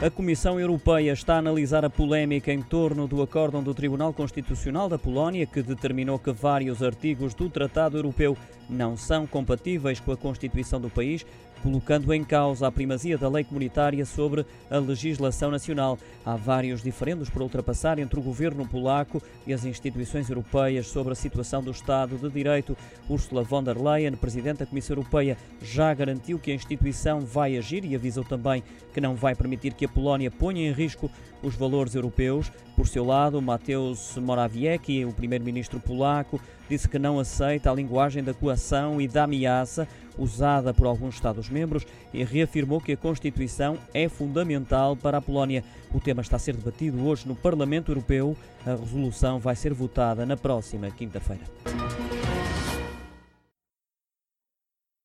A Comissão Europeia está a analisar a polémica em torno do acórdão do Tribunal Constitucional da Polónia, que determinou que vários artigos do Tratado Europeu não são compatíveis com a Constituição do país, colocando em causa a primazia da lei comunitária sobre a legislação nacional. Há vários diferendos por ultrapassar entre o governo polaco e as instituições europeias sobre a situação do Estado de Direito. Ursula von der Leyen, presidente da Comissão Europeia, já garantiu que a instituição vai agir e avisou também que não vai permitir que a Polónia ponha em risco os valores europeus. Por seu lado, Mateusz Morawiecki, o primeiro-ministro polaco, disse que não aceita a linguagem da coação e da ameaça usada por alguns Estados-membros e reafirmou que a Constituição é fundamental para a Polónia. O tema está a ser debatido hoje no Parlamento Europeu. A resolução vai ser votada na próxima quinta-feira.